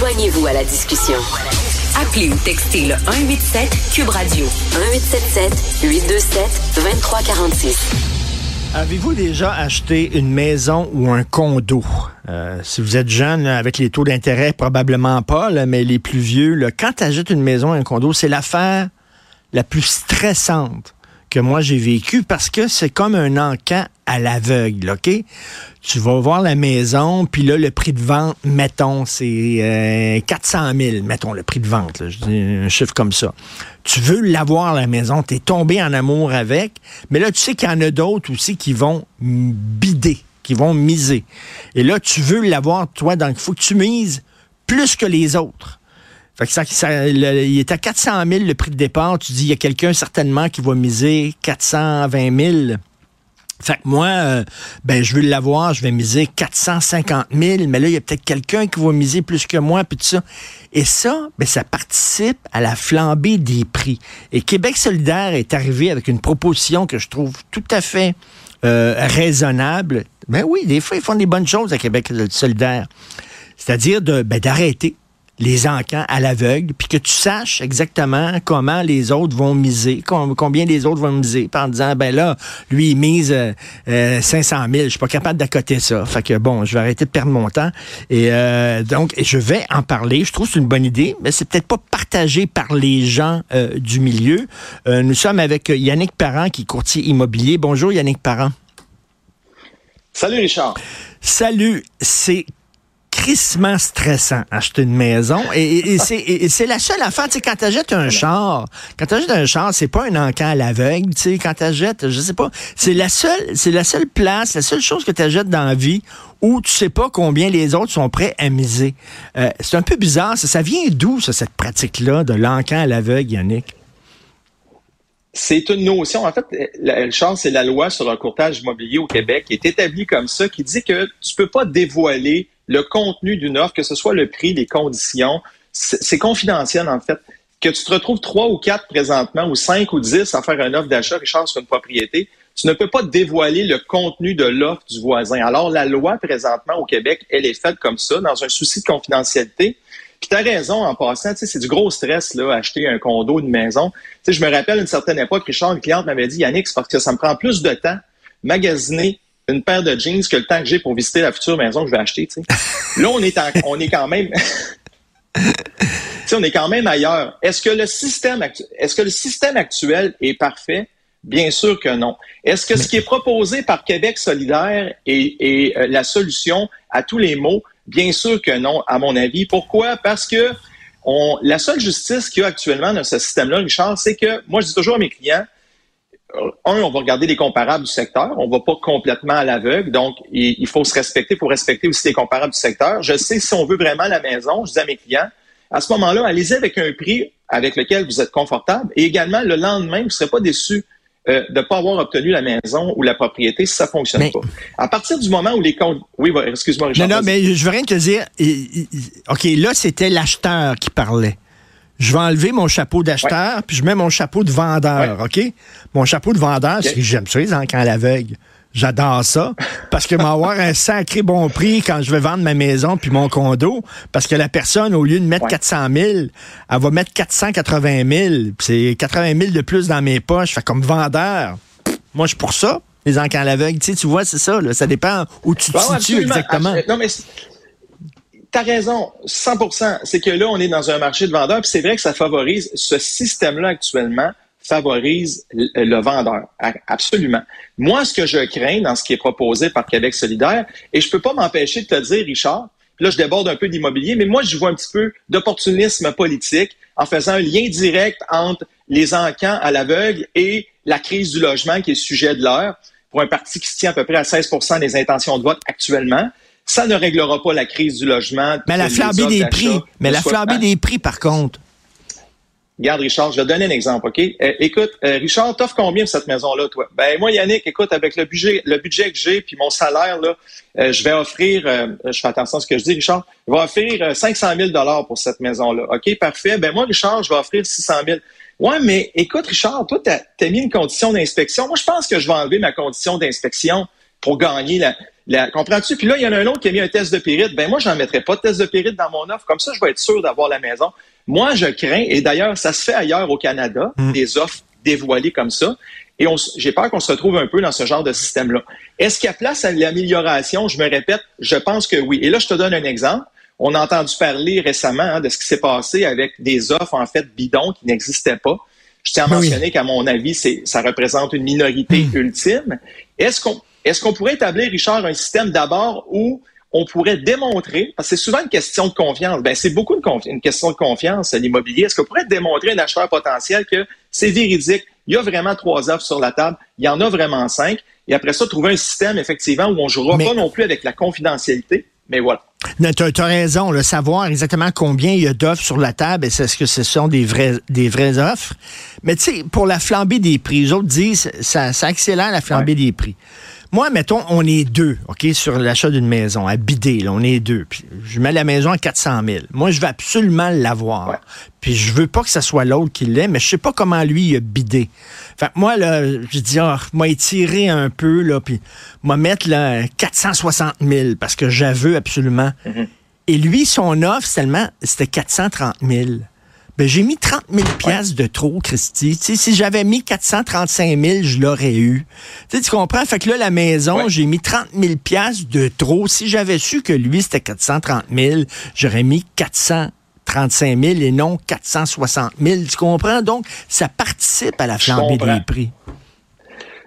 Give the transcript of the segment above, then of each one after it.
Joignez-vous à la discussion. Appelez ou textez le 187 Cube Radio 1877 827 2346. Avez-vous déjà acheté une maison ou un condo? Euh, si vous êtes jeune, avec les taux d'intérêt, probablement pas, mais les plus vieux, là, quand tu achètes une maison ou un condo, c'est l'affaire la plus stressante que moi j'ai vécu parce que c'est comme un encan à l'aveugle, OK? Tu vas voir la maison, puis là, le prix de vente, mettons, c'est 400 euh, 000, mettons, le prix de vente, je dis un chiffre comme ça. Tu veux l'avoir, la maison, tu es tombé en amour avec, mais là, tu sais qu'il y en a d'autres aussi qui vont bider, qui vont miser. Et là, tu veux l'avoir, toi, donc il faut que tu mises plus que les autres. Fait que ça, il est à 400 000 le prix de départ. Tu dis, il y a quelqu'un certainement qui va miser 420 000. Fait que moi, euh, ben, je veux l'avoir, je vais miser 450 000, mais là, il y a peut-être quelqu'un qui va miser plus que moi, puis tout ça. Et ça, ben, ça participe à la flambée des prix. Et Québec solidaire est arrivé avec une proposition que je trouve tout à fait euh, raisonnable. Ben oui, des fois, ils font des bonnes choses à Québec solidaire. C'est-à-dire ben, d'arrêter les encans à l'aveugle, puis que tu saches exactement comment les autres vont miser, combien les autres vont miser, en disant, ben là, lui, il mise 500 euh, 000, je suis pas capable d'accoter ça. Fait que bon, je vais arrêter de perdre mon temps. Et euh, donc, je vais en parler. Je trouve que c'est une bonne idée, mais c'est peut-être pas partagé par les gens euh, du milieu. nous sommes avec Yannick Parent, qui est courtier immobilier. Bonjour, Yannick Parent. Salut, Richard. Salut. C'est crissement stressant acheter une maison. Et, c'est la seule affaire, tu sais, quand tu achètes un char, quand tu achètes un char, c'est pas un encan à l'aveugle, tu sais, quand tu achètes, je sais pas, c'est la seule, c'est la seule place, la seule chose que tu achètes dans la vie où tu sais pas combien les autres sont prêts à miser. Euh, c'est un peu bizarre, ça, ça vient d'où, cette pratique-là de l'encan à l'aveugle, Yannick? C'est une notion. En fait, la, chance, c'est la loi sur le courtage immobilier au Québec qui est établie comme ça, qui dit que tu peux pas dévoiler le contenu d'une offre, que ce soit le prix, les conditions. C'est confidentiel, en fait. Que tu te retrouves trois ou quatre présentement, ou cinq ou dix à faire une offre d'achat, Richard, sur une propriété, tu ne peux pas dévoiler le contenu de l'offre du voisin. Alors, la loi présentement au Québec, elle est faite comme ça, dans un souci de confidentialité. Puis tu as raison en passant, c'est du gros stress, là, acheter un condo, une maison. sais, je me rappelle une certaine époque, Richard, une cliente m'avait dit, Yannick, c'est parce que ça me prend plus de temps magasiner une paire de jeans que le temps que j'ai pour visiter la future maison que je vais acheter. Là, on est, on est quand même. on est quand même ailleurs. Est-ce que le système est-ce que le système actuel est parfait? Bien sûr que non. Est-ce que ce qui est proposé par Québec solidaire est, euh, la solution à tous les maux? Bien sûr que non, à mon avis. Pourquoi? Parce que on, la seule justice qu'il y a actuellement dans ce système-là, Richard, c'est que moi, je dis toujours à mes clients, un, on va regarder les comparables du secteur. On va pas complètement à l'aveugle. Donc, il, faut se respecter pour respecter aussi les comparables du secteur. Je sais si on veut vraiment la maison, je dis à mes clients, à ce moment-là, allez-y avec un prix avec lequel vous êtes confortable. Et également, le lendemain, vous ne serez pas déçu euh, de ne pas avoir obtenu la maison ou la propriété si ça ne fonctionne pas. À partir du moment où les comptes... Oui, excuse-moi, Richard. Non, non, mais je veux rien te dire. OK, là, c'était l'acheteur qui parlait je vais enlever mon chapeau d'acheteur, puis je mets mon chapeau de vendeur, OK? Mon chapeau de vendeur, c'est que j'aime ça, les encans à l'aveugle. J'adore ça parce que m'avoir un sacré bon prix quand je vais vendre ma maison puis mon condo parce que la personne, au lieu de mettre 400 000, elle va mettre 480 000. C'est 80 000 de plus dans mes poches. Fait comme vendeur, moi, je suis pour ça, les encans à l'aveugle. Tu, sais, tu vois, c'est ça. ça dépend où tu te situes exactement. Non, mais T'as raison, 100%. C'est que là, on est dans un marché de vendeurs, puis c'est vrai que ça favorise ce système-là actuellement favorise le vendeur. Absolument. Moi, ce que je crains dans ce qui est proposé par Québec solidaire, et je peux pas m'empêcher de te dire, Richard, là, je déborde un peu d'immobilier, mais moi, je vois un petit peu d'opportunisme politique en faisant un lien direct entre les encans à l'aveugle et la crise du logement qui est sujet de l'heure pour un parti qui se tient à peu près à 16 des intentions de vote actuellement. Ça ne réglera pas la crise du logement. Mais la flambée des prix. Mais la flambée des prix, par contre. Regarde, Richard, je vais te donner un exemple, OK? Euh, écoute, euh, Richard, t'offres combien pour cette maison-là, toi? Ben, moi, Yannick, écoute, avec le budget, le budget que j'ai, puis mon salaire, là, euh, je vais offrir, je fais attention à ce que je dis, Richard, je vais offrir 500 000 pour cette maison-là. OK, parfait. Ben, moi, Richard, je vais offrir 600 000 Ouais, mais écoute, Richard, toi, tu as, mis une condition d'inspection. Moi, je pense que je vais enlever ma condition d'inspection pour gagner la, Comprends-tu? Puis là, il y en a un autre qui a mis un test de périte. Ben moi, j'en mettrais pas de test de périte dans mon offre. Comme ça, je vais être sûr d'avoir la maison. Moi, je crains, et d'ailleurs, ça se fait ailleurs au Canada, hmm. des offres dévoilées comme ça. Et j'ai peur qu'on se retrouve un peu dans ce genre de système-là. Est-ce qu'il y a place à l'amélioration? Je me répète, je pense que oui. Et là, je te donne un exemple. On a entendu parler récemment hein, de ce qui s'est passé avec des offres, en fait, bidons qui n'existaient pas. Je tiens à mentionner qu'à mon avis, ça représente une minorité hmm. ultime. Est-ce qu'on est-ce qu'on pourrait établir, Richard, un système d'abord où on pourrait démontrer, parce que c'est souvent une question de confiance, ben c'est beaucoup une, question de confiance, l'immobilier. Est-ce qu'on pourrait démontrer à un acheteur potentiel que c'est véridique, il y a vraiment trois offres sur la table, il y en a vraiment cinq, et après ça, trouver un système, effectivement, où on ne jouera pas non plus avec la confidentialité, mais voilà. Tu as, raison, le savoir exactement combien il y a d'offres sur la table, est-ce que ce sont des vraies, des vraies offres? Mais tu sais, pour la flambée des prix, les autres disent ça, ça accélère la flambée des prix. Moi, mettons, on est deux, OK, sur l'achat d'une maison, à bider, là, on est deux. Puis je mets la maison à 400 000. Moi, je veux absolument l'avoir. Puis je veux pas que ce soit l'autre qui l'ait, mais je sais pas comment lui il a bidé. Fait moi, là, je dis, ah, moi, étirer un peu, là, puis moi, mettre, là, 460 000, parce que j'aveux absolument. Mm-hmm. Et lui, son offre, seulement, c'était 430 000. Ben, j'ai mis 30 000 pièces de trop, Christy. si j'avais mis 435 000, je l'aurais eu. tu comprends? Fait que là, la maison, j'ai mis 30 000 pièces de trop. Si j'avais su que lui, c'était 430 000, j'aurais mis 435 000 et non 460 000. Tu comprends? Donc, ça participe à la flambée des prix.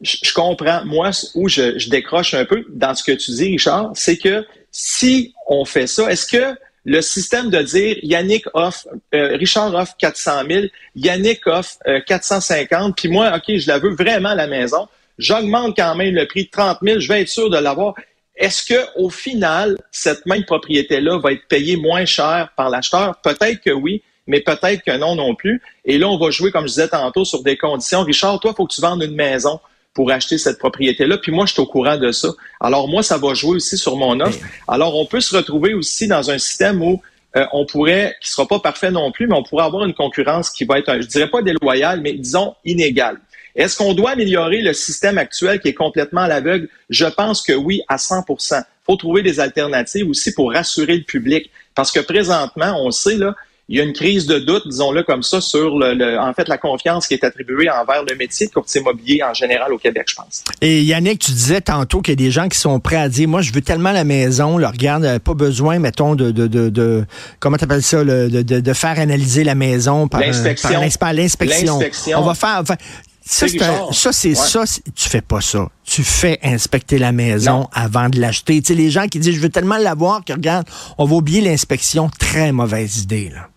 Je, comprends. Moi, où je, je décroche un peu dans ce que tu dis, Richard, c'est que si on fait ça, est-ce que le système de dire Yannick offre, euh, Richard offre 400 000, Yannick offre 450, euh, puis moi, OK, je la veux vraiment la maison, j'augmente quand même le prix de 30 000, je vais être sûr de l'avoir. Est-ce que au final, cette même propriété-là va être payée moins cher par l'acheteur? Peut-être que oui, mais peut-être que non non plus. Et là, on va jouer, comme je disais tantôt, sur des conditions. Richard, toi, faut que tu vendes une maison pour acheter cette propriété-là. Puis moi, je suis au courant de ça. Alors moi, ça va jouer aussi sur mon offre. Alors on peut se retrouver aussi dans un système où euh, on pourrait, qui sera pas parfait non plus, mais on pourrait avoir une concurrence qui va être, je dirais pas déloyale, mais disons inégale. Est-ce qu'on doit améliorer le système actuel qui est complètement à l'aveugle? Je pense que oui, à 100 Il faut trouver des alternatives aussi pour rassurer le public. Parce que présentement, on sait, là, il y a une crise de doute, disons-le comme ça, sur le, en fait la confiance qui est attribuée envers le métier de courtier immobilier en général au Québec, je pense. Et Yannick, tu disais tantôt qu'il y a des gens qui sont prêts à dire, moi, je veux tellement la maison, là, regarde, euh, pas besoin, mettons, de, de, de, de comment t'appelles ça, de, de, de, faire analyser la maison par l'inspection. L'inspection. On va faire. Enfin, ça, ça, c'est ça. Tu fais pas ça. Tu fais inspecter la maison avant de l'acheter. Tu sais, les gens qui disent, je veux tellement l'avoir que, regarde, on va oublier l'inspection. Très mauvaise idée, là.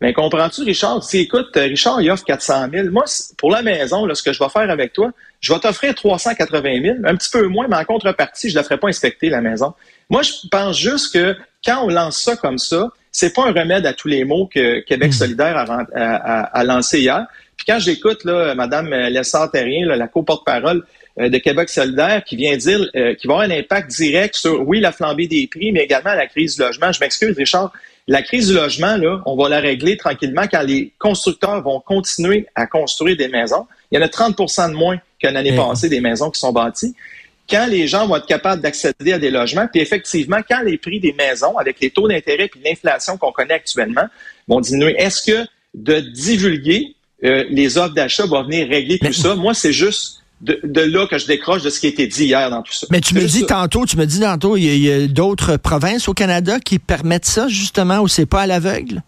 Mais comprends-tu, Richard? Si écoute, Richard, il offre 400 000. Moi, pour la maison, là, ce que je vais faire avec toi, je vais t'offrir 380 000, un petit peu moins, mais en contrepartie, je ne la ferai pas inspecter, la maison. Moi, je pense juste que quand on lance ça comme ça, c'est pas un remède à tous les maux que Québec hmm. solidaire a, lancé hier. Puis quand j'écoute là, Mme Lessard-Terrien, la co-porte-parole euh, de Québec solidaire, qui vient dire euh, qu'il va avoir un impact direct sur, oui, la flambée des prix, mais également la crise du logement. Je m'excuse, Richard, la crise du logement, là, on va la régler tranquillement quand les constructeurs vont continuer à construire des maisons. Il y en a 30% de moins qu'une l'année eh passée des maisons qui sont bâties. Quand les gens vont être capables d'accéder à des logements, puis effectivement, quand les prix des maisons, avec les taux d'intérêt et l'inflation qu'on connaît actuellement, vont diminuer, est-ce que de divulguer euh, les offres d'achat va venir régler tout ça? Moi, c'est juste de, là que je décroche de ce qui a été dit hier dans tout ça. Mais tu me dis tantôt, tu me dis tantôt, il y a, d'autres provinces au Canada qui permettent ça, justement, où c'est pas à l'aveugle?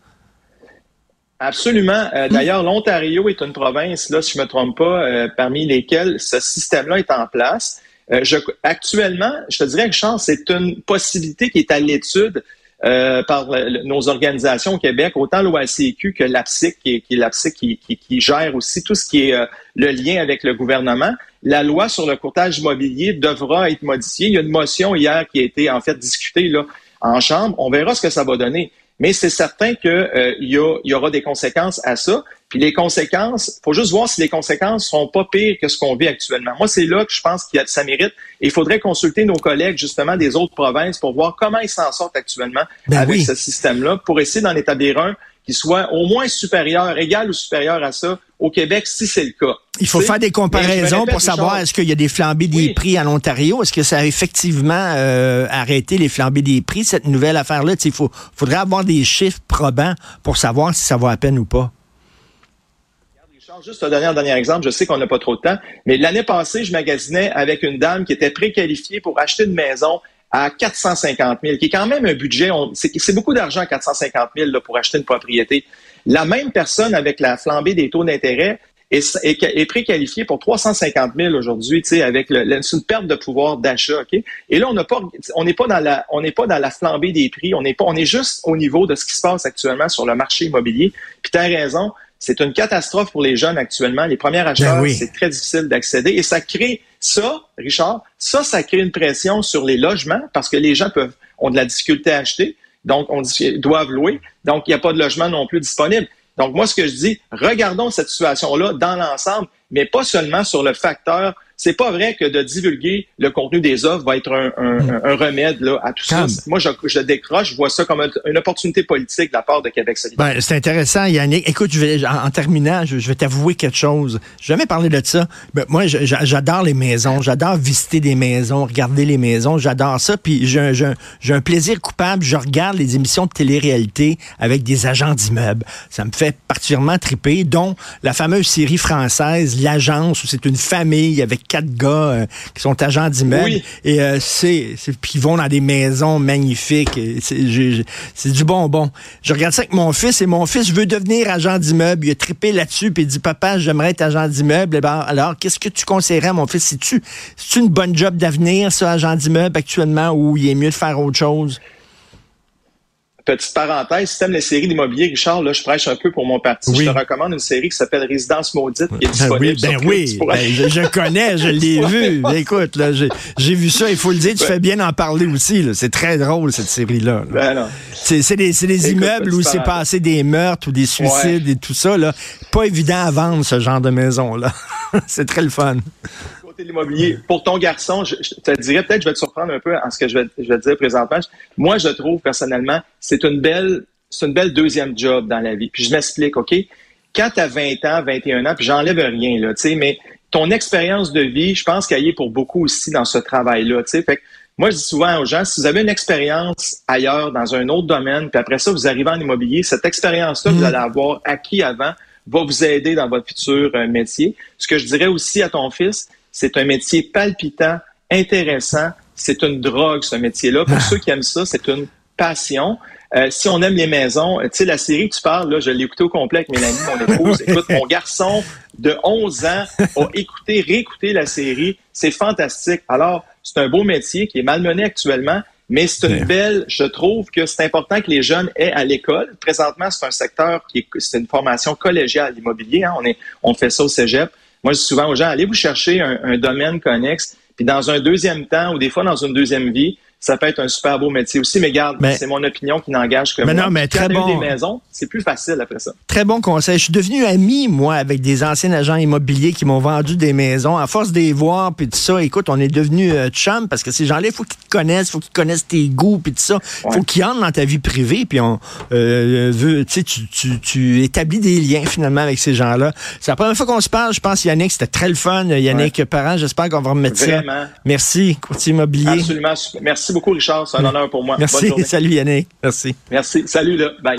Absolument. Euh, d'ailleurs, l'Ontario est une province, là, si je me trompe pas, euh, parmi lesquelles ce système-là est en place. Euh, je, actuellement, je te dirais que chance, c'est une possibilité qui est à l'étude euh, par nos organisations au Québec, autant l'OACQ que l'APSIC, qui, qui est l'APSIC qui, qui, gère aussi tout ce qui est euh, le lien avec le gouvernement. La loi sur le courtage immobilier devra être modifiée. Il y a une motion hier qui a été en fait discutée là, en Chambre. On verra ce que ça va donner. Mais c'est certain qu'il euh, y, y, aura des conséquences à ça. Puis les conséquences, faut juste voir si les conséquences sont pas pires que ce qu'on vit actuellement. Moi, c'est là que je pense qu'il y a, ça mérite. il faudrait consulter nos collègues justement des autres provinces pour voir comment ils s'en sortent actuellement ben avec ce système-là, pour essayer d'en établir un qui soit au moins supérieur, égal ou supérieur à ça au Québec si c'est le cas. Il faut faire des comparaisons pour savoir est-ce qu'il y a des flambées des prix en Ontario. Est-ce que ça a effectivement euh, arrêté les flambées des prix, cette nouvelle affaire-là? Il faut, faudrait avoir des chiffres probants pour savoir si ça vaut à peine ou pas. Juste un dernier, dernier exemple, je sais qu'on n'a pas trop de temps, mais l'année passée, je magasinais avec une dame qui était préqualifiée pour acheter une maison à 450 000, qui est quand même un budget, c'est beaucoup d'argent 450 000 là, pour acheter une propriété. La même personne avec la flambée des taux d'intérêt est, est, préqualifiée pour 350 000 aujourd'hui, tu sais, avec le, une perte de pouvoir d'achat, ok? Et là, on n'a pas, on n'est pas dans la, on n'est pas dans la flambée des prix, on n'est pas, on est juste au niveau de ce qui se passe actuellement sur le marché immobilier. Puis tu as raison, c'est une catastrophe pour les jeunes actuellement. Les premiers ben c'est très difficile d'accéder et ça crée ça, Richard, ça, ça crée une pression sur les logements parce que les gens peuvent ont de la difficulté à acheter, donc on doivent louer, donc il n'y a pas de logement non plus disponible. Donc moi, ce que je dis, regardons cette situation-là dans l'ensemble, mais pas seulement sur le facteur c'est pas vrai que de divulguer le contenu des offres va être un, hmm. remède là, à tout ça. Moi, je, décroche, je vois ça comme une opportunité politique de la part de Québec solidaire. Ben, c'est intéressant, Yannick. Écoute, je vais, en, terminant, je, vais t'avouer quelque chose. J'ai jamais parlé de ça. Ben, moi, j'adore les maisons. J'adore visiter des maisons, regarder les maisons. J'adore ça. Puis j'ai un, plaisir coupable. Je regarde les émissions de télé-réalité avec des agents d'immeubles. Ça me fait particulièrement triper, dont la fameuse série française, L'Agence, où c'est une famille avec quatre gars euh, qui sont agents d'immeubles. Et euh, c'est, puis ils vont dans des maisons magnifiques. C'est du bonbon. Je regarde ça avec mon fils et mon fils veut devenir agent d'immeuble. Il a trippé là-dessus puis il dit papa j'aimerais être agent d'immeuble. Eh ben, alors qu'est-ce que tu conseillerais à mon fils? Si tu c'est une bonne job d'avenir ça agent d'immeuble actuellement ou il est mieux de faire autre chose? Petite parenthèse, si tu aimes les séries d'immobilier, Richard, là, je prêche un peu pour mon parti. Je te recommande une série qui s'appelle Résidence maudite, qui est disponible ben oui, ben oui, ben, je, connais, je l'ai vu. Écoute, là, j'ai vu ça, il faut le dire, tu fais bien en parler aussi. C'est très drôle, cette série-là. Ben c'est des, des immeubles où s'est passé des meurtres ou des suicides et tout ça. Là. Pas évident à vendre, ce genre de maison-là. c'est très le fun l'immobilier. Pour ton garçon, je, te dirais, peut-être je vais te surprendre un peu en ce que je vais, je vais te dire présentement. Moi, je trouve personnellement, c'est une belle, c'est une belle deuxième job dans la vie. Puis je m'explique, OK? Quand tu as 20 ans, 21 ans, puis j'enlève rien, là, tu sais, mais ton expérience de vie, je pense qu'elle y est pour beaucoup aussi dans ce travail-là, tu sais. Fait moi, je dis souvent aux gens, si vous avez une expérience ailleurs, dans un autre domaine, puis après ça, vous arrivez en immobilier, cette expérience-là que vous mm. allez avoir acquis avant va vous aider dans votre futur euh, métier. Ce que je dirais aussi à ton fils, c'est un métier palpitant, intéressant. C'est une drogue, ce métier-là. Pour ah. ceux qui aiment ça, c'est une passion. Euh, si on aime les maisons, tu sais, la série que tu parles, là, je l'ai écouté au complet avec Mélanie, mon épouse. Écoute, mon garçon de 11 ans a écouté, réécouté la série. C'est fantastique. Alors, c'est un beau métier qui est malmené actuellement, mais c'est une belle, je trouve que c'est important que les jeunes aient à l'école. Présentement, c'est un secteur qui est, c'est une formation collégiale, l'immobilier. Hein. On est, on fait ça au cégep. Moi, je dis souvent aux gens, allez vous chercher un, un domaine connexe, puis dans un deuxième temps, ou des fois dans une deuxième vie, ça peut être un super beau métier aussi. Mais garde, c'est mon opinion qui n'engage que mais moi. Non, mais très bon. des maisons, c'est plus facile après ça. Très bon conseil. Je suis devenu ami, moi, avec des anciens agents immobiliers qui m'ont vendu des maisons. À force de les voir, puis tout ça, écoute, on est devenu euh, chum parce que ces gens-là, il faut qu'ils te connaissent, il faut qu'ils connaissent tes goûts, puis tout ça. Il faut qu'ils entrent dans ta vie privée, puis on euh, veut, tu sais, tu, tu, établis des liens finalement avec ces gens-là. C'est la première fois qu'on se parle, je pense, Yannick, c'était très le fun. Yannick Parent, j'espère qu'on va remettre Vraiment. ça. Merci, courtier immobilier. Absolument. Merci beaucoup, Richard. C'est un honneur pour moi. Merci. Salut Yannick. Merci. Merci. Salut là. Bye.